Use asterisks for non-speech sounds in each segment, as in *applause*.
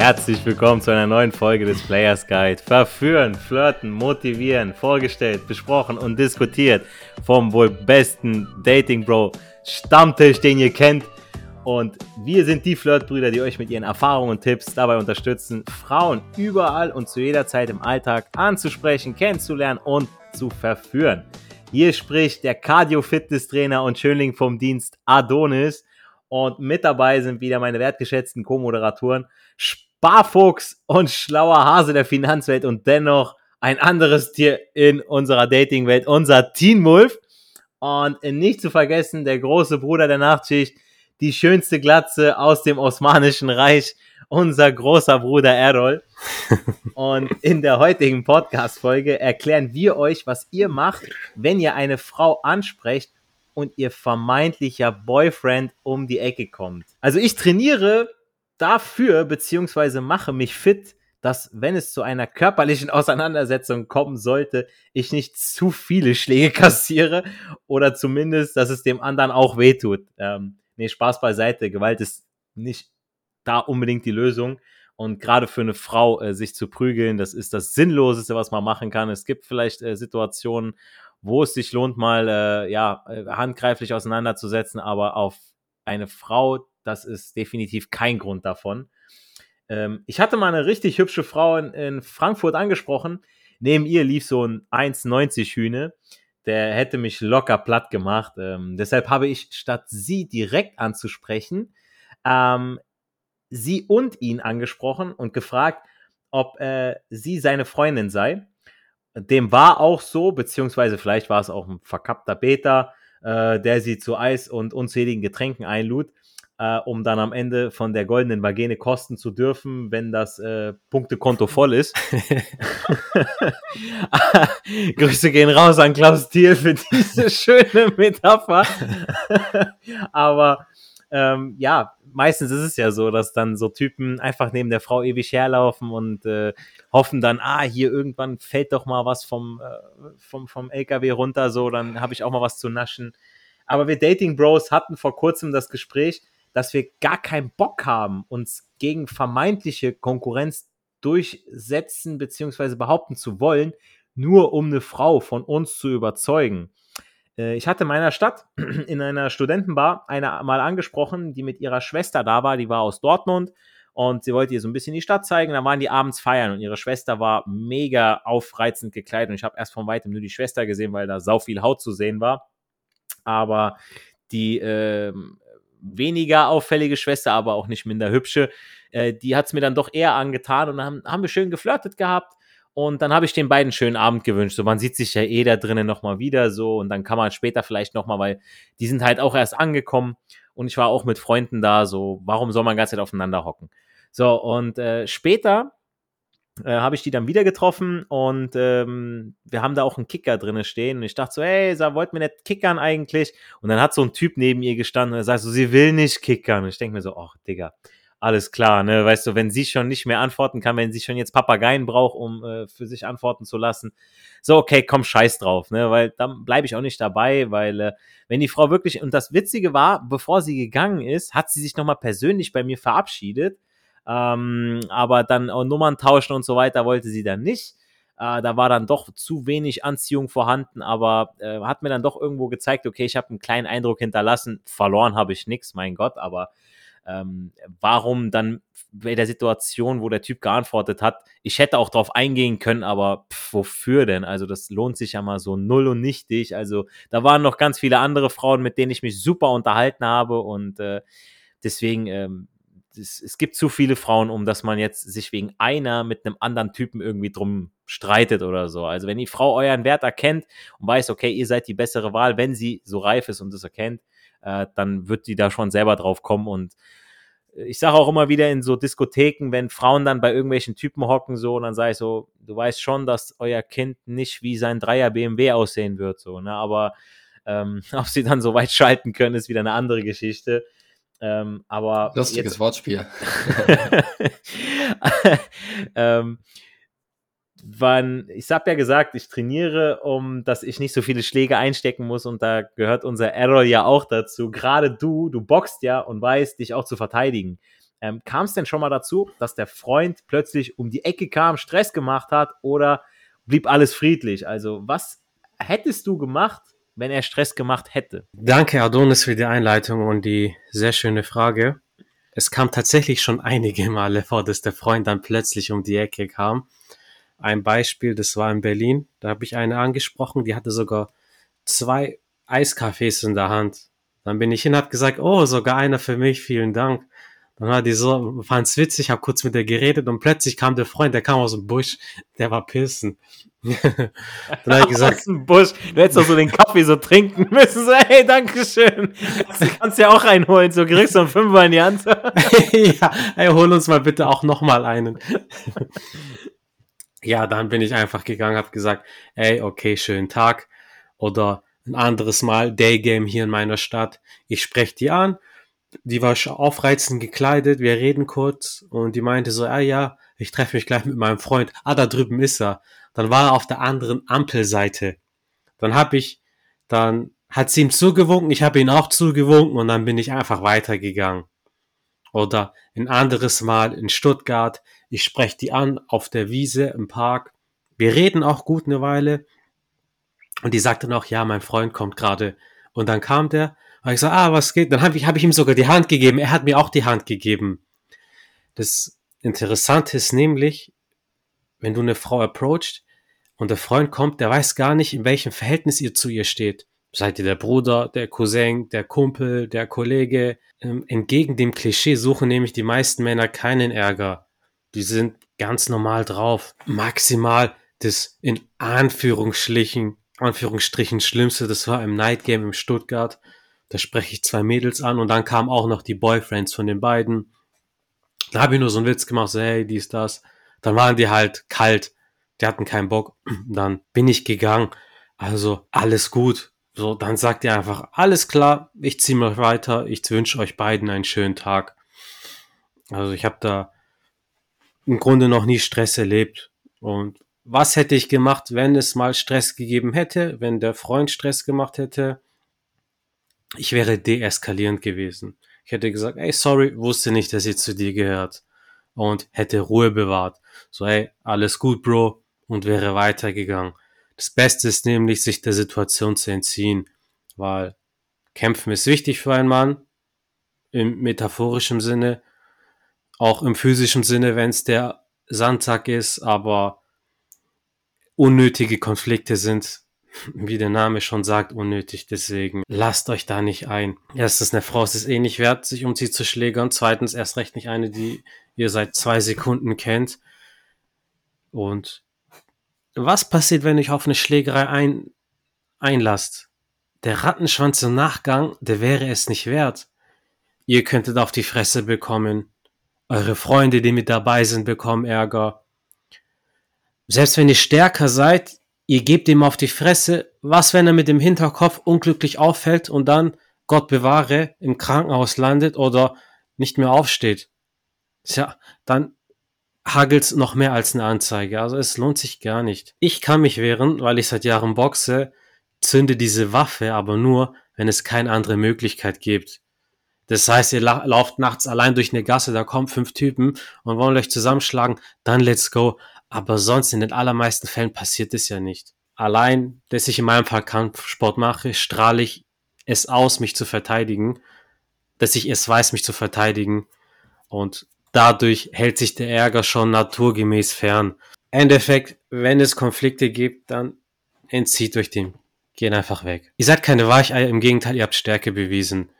Herzlich willkommen zu einer neuen Folge des Players Guide. Verführen, flirten, motivieren, vorgestellt, besprochen und diskutiert vom wohl besten Dating Bro Stammtisch, den ihr kennt. Und wir sind die Flirtbrüder, die euch mit ihren Erfahrungen und Tipps dabei unterstützen, Frauen überall und zu jeder Zeit im Alltag anzusprechen, kennenzulernen und zu verführen. Hier spricht der Cardio-Fitness-Trainer und Schönling vom Dienst Adonis. Und mit dabei sind wieder meine wertgeschätzten Co-Moderatoren Sparfuchs und schlauer Hase der Finanzwelt und dennoch ein anderes Tier in unserer Datingwelt, unser Teen Wolf. Und nicht zu vergessen, der große Bruder der Nachtschicht, die schönste Glatze aus dem Osmanischen Reich, unser großer Bruder Errol. *laughs* Und in der heutigen Podcast-Folge erklären wir euch, was ihr macht, wenn ihr eine Frau ansprecht und ihr vermeintlicher Boyfriend um die Ecke kommt. Also ich trainiere dafür, beziehungsweise mache mich fit, dass wenn es zu einer körperlichen *laughs* Auseinandersetzung kommen sollte, ich nicht zu viele Schläge *laughs* kassiere oder zumindest, dass es dem anderen auch wehtut. Ähm, nee, Spaß beiseite. Gewalt ist nicht da unbedingt die Lösung. Und gerade für eine Frau äh, sich zu prügeln, das ist das Sinnloseste, was man machen kann. Es gibt vielleicht äh, Situationen, wo es sich lohnt, mal äh, ja, äh, handgreiflich auseinanderzusetzen, aber auf eine Frau, das ist definitiv kein Grund davon. Ähm, ich hatte mal eine richtig hübsche Frau in, in Frankfurt angesprochen. Neben ihr lief so ein 1,90 Hühne. Der hätte mich locker platt gemacht. Ähm, deshalb habe ich, statt sie direkt anzusprechen, ähm, sie und ihn angesprochen und gefragt, ob äh, sie seine Freundin sei dem war auch so, beziehungsweise vielleicht war es auch ein verkappter Beta, äh, der sie zu Eis und unzähligen Getränken einlud, äh, um dann am Ende von der goldenen Vagene kosten zu dürfen, wenn das äh, Punktekonto voll ist. *laughs* *laughs* Grüße gehen raus an Klaus Thiel für diese *laughs* schöne Metapher. Aber ähm, ja, meistens ist es ja so, dass dann so Typen einfach neben der Frau ewig herlaufen und äh, hoffen dann, ah, hier irgendwann fällt doch mal was vom, äh, vom, vom LKW runter, so, dann habe ich auch mal was zu naschen. Aber wir Dating Bros hatten vor kurzem das Gespräch, dass wir gar keinen Bock haben, uns gegen vermeintliche Konkurrenz durchsetzen bzw. behaupten zu wollen, nur um eine Frau von uns zu überzeugen. Äh, ich hatte in meiner Stadt *clears throat* in einer Studentenbar eine mal angesprochen, die mit ihrer Schwester da war, die war aus Dortmund und sie wollte ihr so ein bisschen die Stadt zeigen. Dann waren die abends feiern und ihre Schwester war mega aufreizend gekleidet und ich habe erst von weitem nur die Schwester gesehen, weil da sau viel Haut zu sehen war. Aber die äh, weniger auffällige Schwester, aber auch nicht minder hübsche, äh, die hat es mir dann doch eher angetan und dann haben, wir schön geflirtet gehabt. Und dann habe ich den beiden schönen Abend gewünscht. So, man sieht sich ja eh da drinnen nochmal wieder so und dann kann man später vielleicht nochmal, weil die sind halt auch erst angekommen und ich war auch mit Freunden da, so, warum soll man ganz Zeit aufeinander hocken? So, und äh, später äh, habe ich die dann wieder getroffen und ähm, wir haben da auch einen Kicker drinne stehen und ich dachte so, hey, sag, wollt mir nicht kickern eigentlich? Und dann hat so ein Typ neben ihr gestanden und er sagt so, sie will nicht kickern. Und ich denke mir so, ach, Digga, alles klar, ne? Weißt du, wenn sie schon nicht mehr antworten kann, wenn sie schon jetzt Papageien braucht, um äh, für sich antworten zu lassen, so, okay, komm, scheiß drauf, ne? Weil dann bleibe ich auch nicht dabei, weil äh, wenn die Frau wirklich, und das Witzige war, bevor sie gegangen ist, hat sie sich nochmal persönlich bei mir verabschiedet, ähm, aber dann Nummern tauschen und so weiter wollte sie dann nicht. Äh, da war dann doch zu wenig Anziehung vorhanden, aber äh, hat mir dann doch irgendwo gezeigt, okay, ich habe einen kleinen Eindruck hinterlassen. Verloren habe ich nichts, mein Gott, aber ähm, warum dann bei der Situation, wo der Typ geantwortet hat, ich hätte auch drauf eingehen können, aber pff, wofür denn? Also das lohnt sich ja mal so null und nichtig. Also da waren noch ganz viele andere Frauen, mit denen ich mich super unterhalten habe und äh, deswegen, ähm, das, es gibt zu viele Frauen, um dass man jetzt sich wegen einer mit einem anderen Typen irgendwie drum streitet oder so. Also wenn die Frau euren Wert erkennt und weiß, okay, ihr seid die bessere Wahl, wenn sie so reif ist und das erkennt, äh, dann wird die da schon selber drauf kommen. Und ich sage auch immer wieder in so Diskotheken, wenn Frauen dann bei irgendwelchen Typen hocken, so, und dann sage ich so, du weißt schon, dass euer Kind nicht wie sein Dreier BMW aussehen wird, so, ne? Aber ähm, *laughs* ob sie dann so weit schalten können, ist wieder eine andere Geschichte. Ähm, aber Lustiges jetzt, Wortspiel. *laughs* ähm, wann, ich habe ja gesagt, ich trainiere, um dass ich nicht so viele Schläge einstecken muss und da gehört unser Errol ja auch dazu. Gerade du, du boxst ja und weißt, dich auch zu verteidigen. Ähm, kam es denn schon mal dazu, dass der Freund plötzlich um die Ecke kam, Stress gemacht hat oder blieb alles friedlich? Also was hättest du gemacht, wenn er Stress gemacht hätte? Danke, Adonis, für die Einleitung und die sehr schöne Frage. Es kam tatsächlich schon einige Male vor, dass der Freund dann plötzlich um die Ecke kam. Ein Beispiel, das war in Berlin. Da habe ich eine angesprochen, die hatte sogar zwei Eiskaffees in der Hand. Dann bin ich hin, hat gesagt, oh, sogar einer für mich, vielen Dank. Dann war die so, fand's witzig, hab kurz mit der geredet und plötzlich kam der Freund, der kam aus dem Busch, der war pissen. *laughs* dann hab ich *laughs* gesagt, aus dem Busch, du hättest doch so den Kaffee so trinken *laughs* müssen, so, hey, danke schön. Du kannst ja auch reinholen, so kriegst du einen Fünfer in die Hand. ja, hey, hol uns mal bitte auch nochmal einen. ja, dann bin ich einfach gegangen, hab gesagt, ey, okay, schönen Tag. Oder ein anderes Mal Daygame hier in meiner Stadt. Ich spreche die an die war aufreizend gekleidet, wir reden kurz und die meinte so, ah ja, ich treffe mich gleich mit meinem Freund. Ah, da drüben ist er. Dann war er auf der anderen Ampelseite. Dann hab ich, dann hat sie ihm zugewunken, ich habe ihn auch zugewunken und dann bin ich einfach weitergegangen. Oder ein anderes Mal in Stuttgart, ich spreche die an auf der Wiese im Park. Wir reden auch gut eine Weile und die sagte noch, ja, mein Freund kommt gerade. Und dann kam der und ich so, ah, was geht? Dann habe ich, hab ich ihm sogar die Hand gegeben. Er hat mir auch die Hand gegeben. Das Interessante ist nämlich, wenn du eine Frau approachst und der Freund kommt, der weiß gar nicht, in welchem Verhältnis ihr zu ihr steht. Seid ihr der Bruder, der Cousin, der Kumpel, der Kollege? Ähm, entgegen dem Klischee suchen nämlich die meisten Männer keinen Ärger. Die sind ganz normal drauf. Maximal das in Anführungsstrichen, Anführungsstrichen Schlimmste, das war im Night Game im Stuttgart. Da spreche ich zwei Mädels an und dann kamen auch noch die Boyfriends von den beiden. Da habe ich nur so einen Witz gemacht, so hey, dies, das. Dann waren die halt kalt, die hatten keinen Bock. *clears throat* Dann bin ich gegangen. Also alles gut. So, dann sagt ihr einfach, alles klar, ich ziehe mal weiter, ich wünsche euch beiden einen schönen Tag. Also ich habe da im Grunde noch nie Stress erlebt. Und was hätte ich gemacht, wenn es mal Stress gegeben hätte, wenn der Freund Stress gemacht hätte? Ich wäre deeskalierend gewesen. Ich hätte gesagt, ey, sorry, wusste nicht, dass sie zu dir gehört. Und hätte Ruhe bewahrt. So, ey, alles gut, Bro. Und wäre weitergegangen. Das Beste ist nämlich, sich der Situation zu entziehen. Weil kämpfen ist wichtig für einen Mann. Im metaphorischen Sinne. Auch im physischen Sinne, wenn es der Sandsack ist. Aber unnötige Konflikte sind wie der Name schon sagt, unnötig. Deswegen lasst euch da nicht ein. Erstens, eine Frau ist es eh nicht wert, sich um sie zu schlägern. Zweitens, erst recht nicht eine, die ihr seit zwei Sekunden kennt. Und was passiert, wenn ihr auf eine Schlägerei ein, einlasst? Der Rattenschwanz im Nachgang, der wäre es nicht wert. Ihr könntet auf die Fresse bekommen. Eure Freunde, die mit dabei sind, bekommen Ärger. Selbst wenn ihr stärker seid, ihr gebt ihm auf die Fresse, was, wenn er mit dem Hinterkopf unglücklich auffällt und dann, Gott bewahre, im Krankenhaus landet oder nicht mehr aufsteht? Tja, dann hagelt's noch mehr als eine Anzeige. Also es lohnt sich gar nicht. Ich kann mich wehren, weil ich seit Jahren boxe, zünde diese Waffe aber nur, wenn es keine andere Möglichkeit gibt. Das heißt, ihr la lauft nachts allein durch eine Gasse, da kommen fünf Typen und wollen euch zusammenschlagen, dann let's go. Aber sonst in den allermeisten Fällen passiert es ja nicht. Allein, dass ich in meinem Fall Kampfsport mache, strahle ich es aus, mich zu verteidigen, dass ich es weiß, mich zu verteidigen. Und dadurch hält sich der Ärger schon naturgemäß fern. Endeffekt, wenn es Konflikte gibt, dann entzieht euch dem. Geht einfach weg. Ihr seid keine Weicheier, im Gegenteil, ihr habt Stärke bewiesen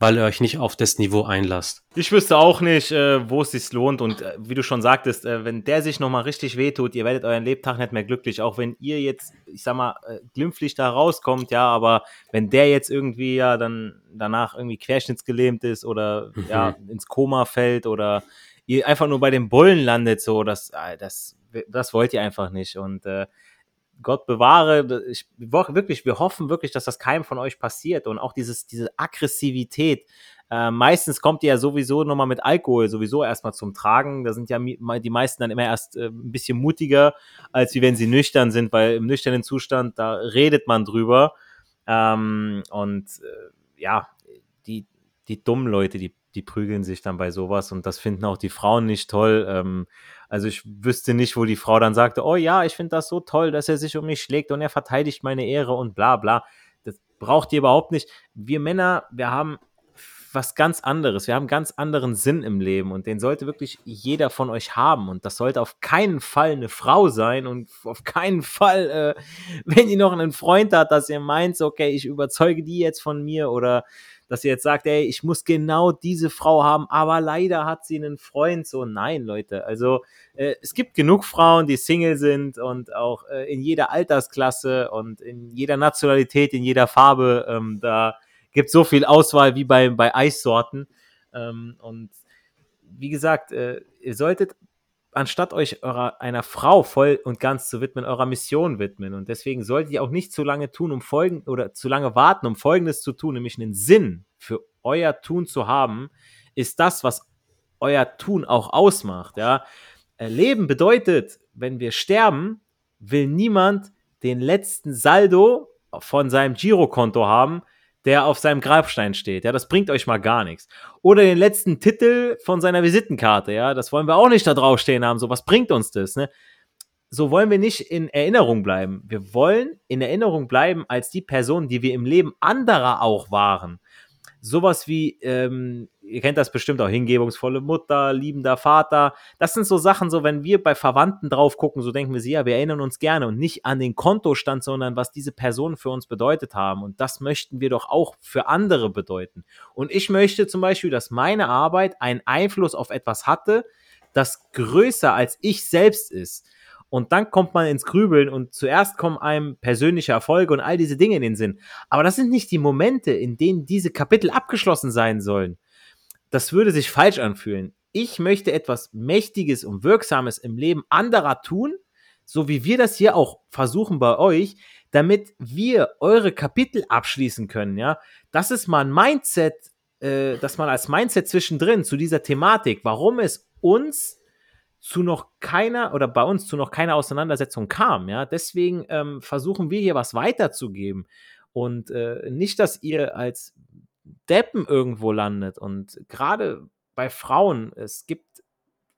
weil ihr euch nicht auf das Niveau einlasst. Ich wüsste auch nicht, äh, wo es sich lohnt. Und äh, wie du schon sagtest, äh, wenn der sich nochmal richtig wehtut, ihr werdet euren Lebtag nicht mehr glücklich. Auch wenn ihr jetzt, ich sag mal, äh, glimpflich da rauskommt, ja, aber wenn der jetzt irgendwie ja dann danach irgendwie querschnittsgelähmt ist oder mhm. ja ins Koma fällt oder ihr einfach nur bei den Bullen landet, so, das, äh, das, das wollt ihr einfach nicht. Und äh, Gott bewahre, ich, wirklich, wir hoffen wirklich, dass das keinem von euch passiert und auch dieses, diese Aggressivität. Äh, meistens kommt die ja sowieso nochmal mit Alkohol sowieso erstmal zum Tragen. Da sind ja die meisten dann immer erst äh, ein bisschen mutiger, als wie wenn sie nüchtern sind, weil im nüchternen Zustand, da redet man drüber. Ähm, und äh, ja, die, die dummen Leute, die die prügeln sich dann bei sowas und das finden auch die Frauen nicht toll. Ähm, also ich wüsste nicht, wo die Frau dann sagte, oh ja, ich finde das so toll, dass er sich um mich schlägt und er verteidigt meine Ehre und bla bla. Das braucht ihr überhaupt nicht. Wir Männer, wir haben was ganz anderes. Wir haben ganz anderen Sinn im Leben und den sollte wirklich jeder von euch haben. Und das sollte auf keinen Fall eine Frau sein und auf keinen Fall, äh, *laughs* wenn ihr noch einen Freund habt, dass ihr meint, okay, ich überzeuge die jetzt von mir oder dass ihr jetzt sagt, ey, ich muss genau diese Frau haben, aber leider hat sie einen Freund. So, nein, Leute. Also äh, es gibt genug Frauen, die Single sind und auch äh, in jeder Altersklasse und in jeder Nationalität, in jeder Farbe. Ähm, da gibt so viel Auswahl wie bei, bei Eissorten. Ähm, und wie gesagt, äh, ihr solltet anstatt euch eurer, einer Frau voll und ganz zu widmen, eurer Mission widmen. Und deswegen solltet ihr auch nicht zu lange tun, um folgen oder zu lange warten, um Folgendes zu tun, nämlich einen Sinn für euer Tun zu haben, ist das, was euer Tun auch ausmacht. Ja? Äh, Leben bedeutet, wenn wir sterben, will niemand den letzten Saldo von seinem Girokonto haben, der auf seinem Grabstein steht. Ja, das bringt euch mal gar nichts. Oder den letzten Titel von seiner Visitenkarte. Ja, das wollen wir auch nicht da draufstehen haben. So, was bringt uns das? Ne? So wollen wir nicht in Erinnerung bleiben. Wir wollen in Erinnerung bleiben als die Person, die wir im Leben anderer auch waren sowas wie, ähm, ihr kennt das bestimmt auch, hingebungsvolle Mutter, liebender Vater. Das sind so Sachen, so wenn wir bei Verwandten drauf gucken, so denken wir sie, ja, wir erinnern uns gerne und nicht an den Kontostand, sondern was diese Personen für uns bedeutet haben. Und das möchten wir doch auch für andere bedeuten. Und ich möchte zum Beispiel, dass meine Arbeit einen Einfluss auf etwas hatte, das größer als ich selbst ist. Und dann kommt man ins Grübeln und zuerst kommen einem persönliche Erfolge und all diese Dinge in den Sinn. Aber das sind nicht die Momente, in denen diese Kapitel abgeschlossen sein sollen. Das würde sich falsch anfühlen. Ich möchte etwas Mächtiges und Wirksames im Leben anderer tun, so wie wir das hier auch versuchen bei euch, damit wir eure Kapitel abschließen können, ja. Das ist mal ein Mindset, äh, dass man als Mindset zwischendrin zu dieser Thematik, warum es uns zu noch keiner oder bei uns zu noch keiner Auseinandersetzung kam. Ja, deswegen ähm, versuchen wir hier was weiterzugeben und äh, nicht, dass ihr als Deppen irgendwo landet. Und gerade bei Frauen, es gibt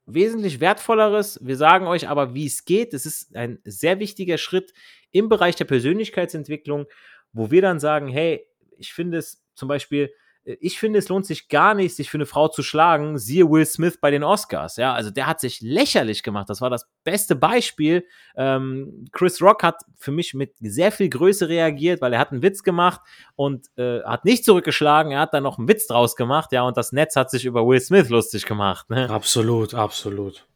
wesentlich wertvolleres. Wir sagen euch aber, wie es geht. Es ist ein sehr wichtiger Schritt im Bereich der Persönlichkeitsentwicklung, wo wir dann sagen, hey, ich finde es zum Beispiel ich finde, es lohnt sich gar nicht, sich für eine Frau zu schlagen. Siehe Will Smith bei den Oscars. Ja, also der hat sich lächerlich gemacht. Das war das beste Beispiel. Ähm, Chris Rock hat für mich mit sehr viel Größe reagiert, weil er hat einen Witz gemacht und äh, hat nicht zurückgeschlagen. Er hat dann noch einen Witz draus gemacht. Ja, und das Netz hat sich über Will Smith lustig gemacht. Ne? Absolut, absolut.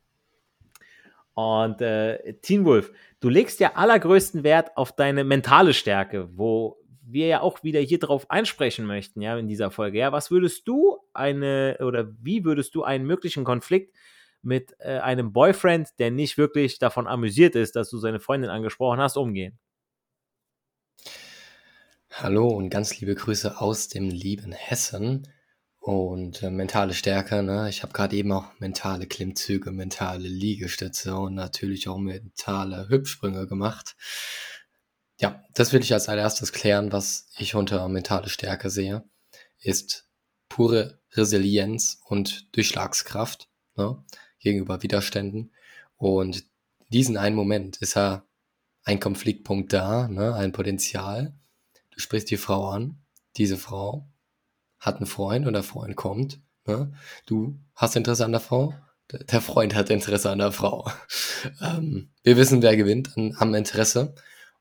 Und äh, Teen Wolf, du legst ja allergrößten Wert auf deine mentale Stärke, wo wir ja auch wieder hier drauf einsprechen möchten, ja, in dieser Folge. Ja, was würdest du eine oder wie würdest du einen möglichen Konflikt mit äh, einem Boyfriend, der nicht wirklich davon amüsiert ist, dass du seine Freundin angesprochen hast, umgehen? Hallo und ganz liebe Grüße aus dem lieben Hessen und äh, mentale Stärke. Ne? Ich habe gerade eben auch mentale Klimmzüge, mentale Liegestütze und natürlich auch mentale Hüpfsprünge gemacht. Ja, das will ich als allererstes klären, was ich unter mentale Stärke sehe, ist pure Resilienz und Durchschlagskraft ne, gegenüber Widerständen. Und diesen einen Moment ist ja ein Konfliktpunkt da, ne, ein Potenzial. Du sprichst die Frau an, diese Frau hat einen Freund und der Freund kommt. Ne, du hast Interesse an der Frau, der Freund hat Interesse an der Frau. *laughs* ähm, wir wissen, wer gewinnt am Interesse.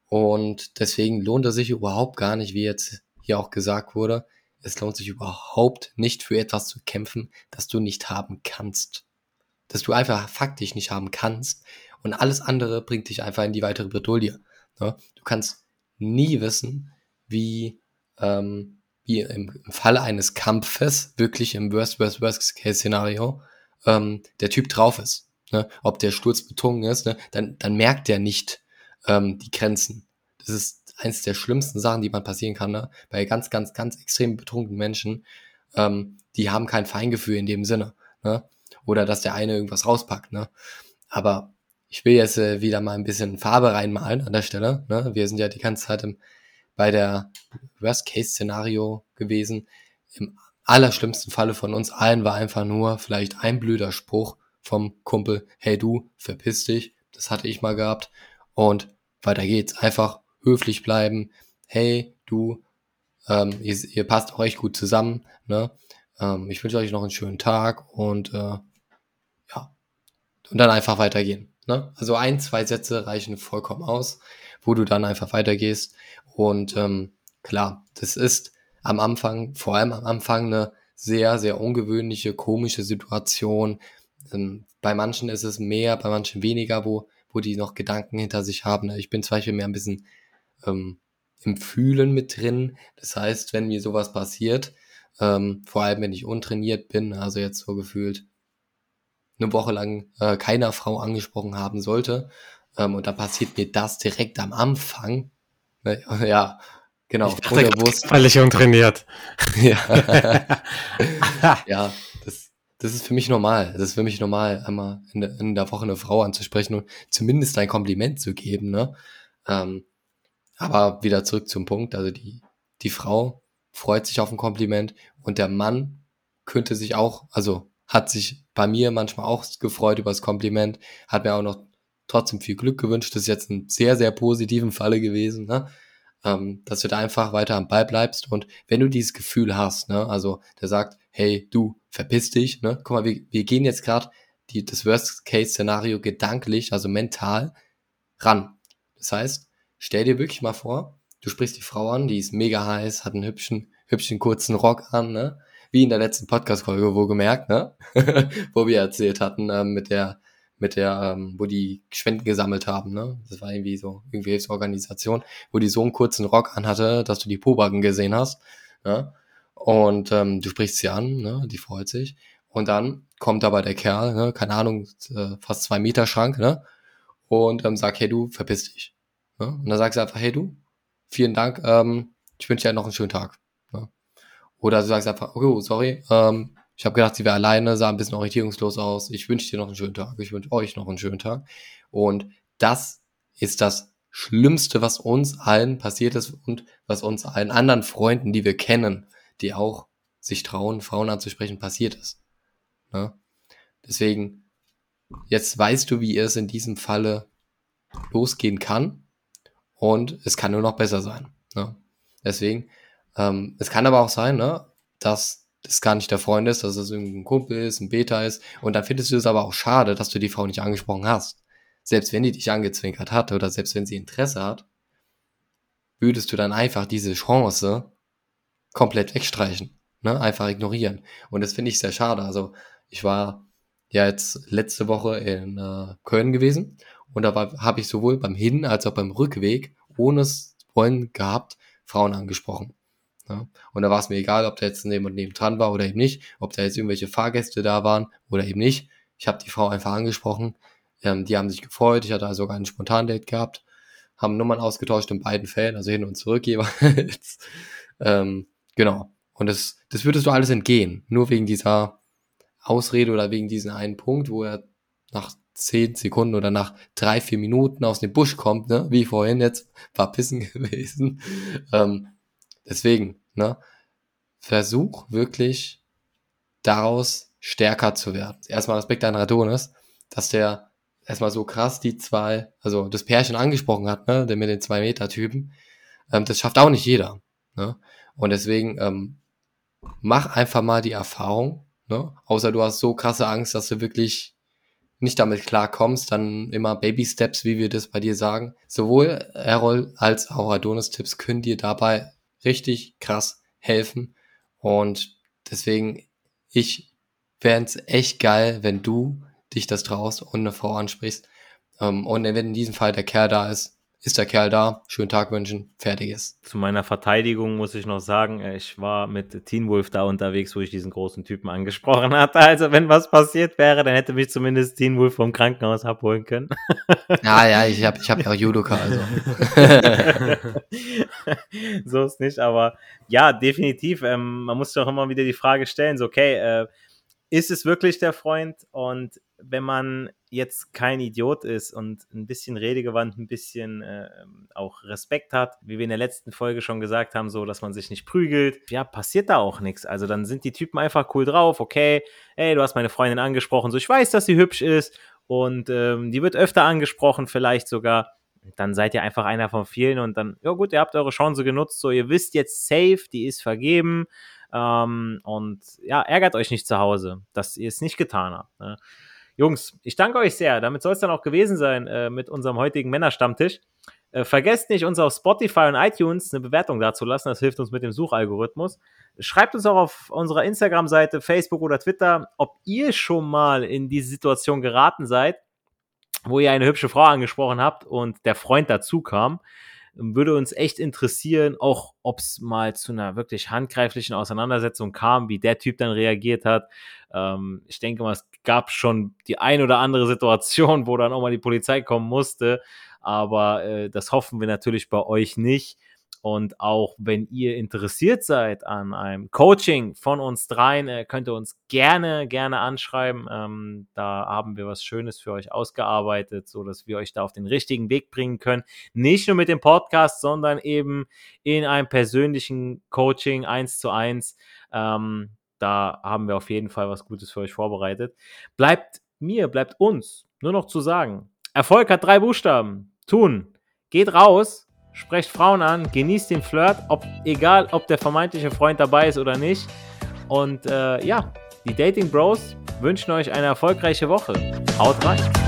Und deswegen lohnt es sich überhaupt gar nicht, wie jetzt hier auch gesagt wurde, es lohnt sich überhaupt nicht für etwas zu kämpfen, das du nicht haben kannst. Das du einfach faktisch nicht haben kannst. Und alles andere bringt dich einfach in die weitere Bredouille. Ne? Du kannst nie wissen, wie, ähm, wie im, Falle eines Kampfes, wirklich im Worst, Worst, Worst Case Szenario, ähm, der Typ drauf ist. Ne? Ob der sturzbetrunken ist, ne? dann, dann merkt er nicht, ähm, die Grenzen. Das ist eins der schlimmsten Sachen, die man passieren kann, ne? bei ganz, ganz, ganz extrem betrunkenen Menschen. Ähm, die haben kein Feingefühl in dem Sinne. Ne? Oder dass der eine irgendwas rauspackt. Ne? Aber ich will jetzt äh, wieder mal ein bisschen Farbe reinmalen an der Stelle. Ne? Wir sind ja die ganze Zeit im, bei der Worst-Case-Szenario gewesen. Im allerschlimmsten Falle von uns allen war einfach nur vielleicht ein blöder Spruch vom Kumpel, hey du, verpiss dich, das hatte ich mal gehabt und weiter geht's. Einfach höflich bleiben, hey du, ähm, ihr, ihr passt auch echt gut zusammen, ne? Ähm, ich wünsche euch noch einen schönen Tag und äh, ja, und dann einfach weitergehen. Ne? Also ein, zwei Sätze reichen vollkommen aus, wo du dann einfach weitergehst. Und ähm, klar, das ist am Anfang, vor allem am Anfang, eine sehr, sehr ungewöhnliche, komische Situation. Ähm, bei manchen ist es mehr, bei manchen weniger, wo, wo die noch Gedanken hinter sich haben. Ich bin zum Beispiel mehr ein bisschen ähm, im Fühlen mit drin. Das heißt, wenn mir sowas passiert, ähm, vor allem wenn ich untrainiert bin, also jetzt so gefühlt eine Woche lang äh, keiner Frau angesprochen haben sollte, ähm, und dann passiert mir das direkt am Anfang. Ne, *laughs* ja, genau. Ich dachte, Unterbewusst. Völlig untrainiert. *laughs* ja. *laughs* ja, das, ist für mich normal. Das ist für mich normal, einmal in der, in der Woche eine Frau anzusprechen und zumindest ein Kompliment zu geben. Ne? Ähm, aber wieder zurück zum Punkt. Also die, die Frau freut sich auf ein Kompliment und der Mann könnte sich auch, also hat sich bei mir manchmal auch gefreut über das Kompliment, hat mir auch noch trotzdem viel Glück gewünscht. Das ist jetzt ein sehr, sehr positiven Falle gewesen, ne? Ähm, dass du da einfach weiter am Ball bleibst. Und wenn du dieses Gefühl hast, ne, also der sagt, hey, du, verpiss dich, ne? Guck mal, wir, wir gehen jetzt gerade das Worst-Case-Szenario gedanklich, also mental, ran. Das heißt, stell dir wirklich mal vor, du sprichst die Frau an, die ist mega heiß, hat einen hübschen, hübschen kurzen Rock an, ne? Wie in der letzten Podcast-Folge, wo gemerkt, ne? *laughs* wo wir erzählt hatten, ähm, mit der, mit der, ähm, wo die Spenden gesammelt haben, ne? Das war irgendwie so, irgendwie Hilfsorganisation, wo die so einen kurzen Rock anhatte, dass du die Pobacken gesehen hast, ne? Und ähm, du sprichst sie an, ne? Die freut sich. Und dann kommt aber der Kerl, ne? Keine Ahnung, äh, fast zwei Meter Schrank, ne? Und ähm, sagt, hey du, verpiss dich. Ne? Und dann sagst du einfach, hey du, vielen Dank, ähm, ich wünsche dir noch einen schönen Tag. Ne? Oder du sagst einfach, oh, sorry, ähm, ich habe gedacht, sie wäre alleine, sah ein bisschen orientierungslos aus. Ich wünsche dir noch einen schönen Tag. Ich wünsche euch noch einen schönen Tag. Und das ist das Schlimmste, was uns allen passiert ist und was uns allen anderen Freunden, die wir kennen, die auch sich trauen, Frauen anzusprechen, passiert ist. Ne? Deswegen, jetzt weißt du, wie es in diesem Falle losgehen kann und es kann nur noch besser sein. Ne? Deswegen, ähm, es kann aber auch sein, ne, dass das gar nicht der Freund ist, dass es irgendein Kumpel ist, ein Beta ist und dann findest du es aber auch schade, dass du die Frau nicht angesprochen hast. Selbst wenn die dich angezwinkert hat oder selbst wenn sie Interesse hat, würdest du dann einfach diese Chance komplett wegstreichen, ne? einfach ignorieren. Und das finde ich sehr schade. Also ich war ja jetzt letzte Woche in äh, Köln gewesen und da habe ich sowohl beim Hin- als auch beim Rückweg, ohne es wollen gehabt, Frauen angesprochen. Ja? Und da war es mir egal, ob da jetzt jemand neben dran war oder eben nicht, ob da jetzt irgendwelche Fahrgäste da waren oder eben nicht. Ich habe die Frau einfach angesprochen. Ähm, die haben sich gefreut. Ich hatte also sogar ein Spontandate gehabt. Haben Nummern ausgetauscht in beiden Fällen, also hin und zurück *laughs* jeweils. ähm, genau. Und das, das würdest du alles entgehen. Nur wegen dieser Ausrede oder wegen diesem einen Punkt, wo er nach zehn Sekunden oder nach drei, vier Minuten aus dem Busch kommt, ne? wie vorhin jetzt, war Pissen *laughs* gewesen. Ähm, deswegen, ne? versuch wirklich daraus stärker zu werden. Erstmal Respekt an Radonis, dass der erstmal so krass die zwei, also das Pärchen angesprochen hat, ne, der mit den zwei Meter Typen. Ähm, das schafft auch nicht jeder. Ne? Und deswegen ähm, mach einfach mal die Erfahrung, ne? außer du hast so krasse Angst, dass du wirklich nicht damit klarkommst, dann immer Baby Steps, wie wir das bei dir sagen. Sowohl Errol als auch Adonis Tipps können dir dabei richtig krass helfen. Und deswegen, ich fände es echt geil, wenn du dich das traust und eine Frau ansprichst. Ähm, und wenn in diesem Fall der Kerl da ist, ist der Kerl da, schönen Tag wünschen, fertig ist. Zu meiner Verteidigung muss ich noch sagen, äh, ich war mit Teen Wolf da unterwegs, wo ich diesen großen Typen angesprochen *laughs* hatte. Also wenn was passiert wäre, dann hätte mich zumindest Teen Wolf vom Krankenhaus abholen können. Ja, *laughs* ja, ich habe ich hab ja auch Judoka, also. *laughs* so ist nicht, aber ja, definitiv. Ähm, man muss doch immer wieder die Frage stellen, so okay, äh, ist es wirklich der Freund? Und wenn man jetzt kein Idiot ist und ein bisschen redegewandt, ein bisschen äh, auch Respekt hat, wie wir in der letzten Folge schon gesagt haben, so, dass man sich nicht prügelt, ja, passiert da auch nichts. Also dann sind die Typen einfach cool drauf, okay, ey, du hast meine Freundin angesprochen, so, ich weiß, dass sie hübsch ist und ähm, die wird öfter angesprochen, vielleicht sogar. Dann seid ihr einfach einer von vielen und dann, ja gut, ihr habt eure Chance genutzt, so, ihr wisst jetzt safe, die ist vergeben ähm, und ja, ärgert euch nicht zu Hause, dass ihr es nicht getan habt. Ne? Jungs, ich danke euch sehr. Damit soll es dann auch gewesen sein äh, mit unserem heutigen Männerstammtisch. Äh, vergesst nicht, uns auf Spotify und iTunes eine Bewertung dazulassen. Das hilft uns mit dem Suchalgorithmus. Schreibt uns auch auf unserer Instagram-Seite, Facebook oder Twitter, ob ihr schon mal in diese Situation geraten seid, wo ihr eine hübsche Frau angesprochen habt und der Freund dazu kam würde uns echt interessieren, auch ob es mal zu einer wirklich handgreiflichen Auseinandersetzung kam, wie der Typ dann reagiert hat. Ähm, ich denke mal, es gab schon die ein oder andere Situation, wo dann auch mal die Polizei kommen musste. Aber äh, das hoffen wir natürlich bei euch nicht. Und auch wenn ihr interessiert seid an einem Coaching von uns dreien, äh, könnt ihr uns gerne, gerne anschreiben. Ähm, da haben wir was Schönes für euch ausgearbeitet, so dass wir euch da auf den richtigen Weg bringen können. Nicht nur mit dem Podcast, sondern eben in einem persönlichen Coaching eins zu eins. Ähm, da haben wir auf jeden Fall was Gutes für euch vorbereitet. Bleibt mir, bleibt uns nur noch zu sagen. Erfolg hat drei Buchstaben. Tun. Geht raus, sprecht Frauen an, genießt den Flirt, ob, egal ob der vermeintliche Freund dabei ist oder nicht. Und äh, ja, die Dating Bros wünschen euch eine erfolgreiche Woche. Haut rein!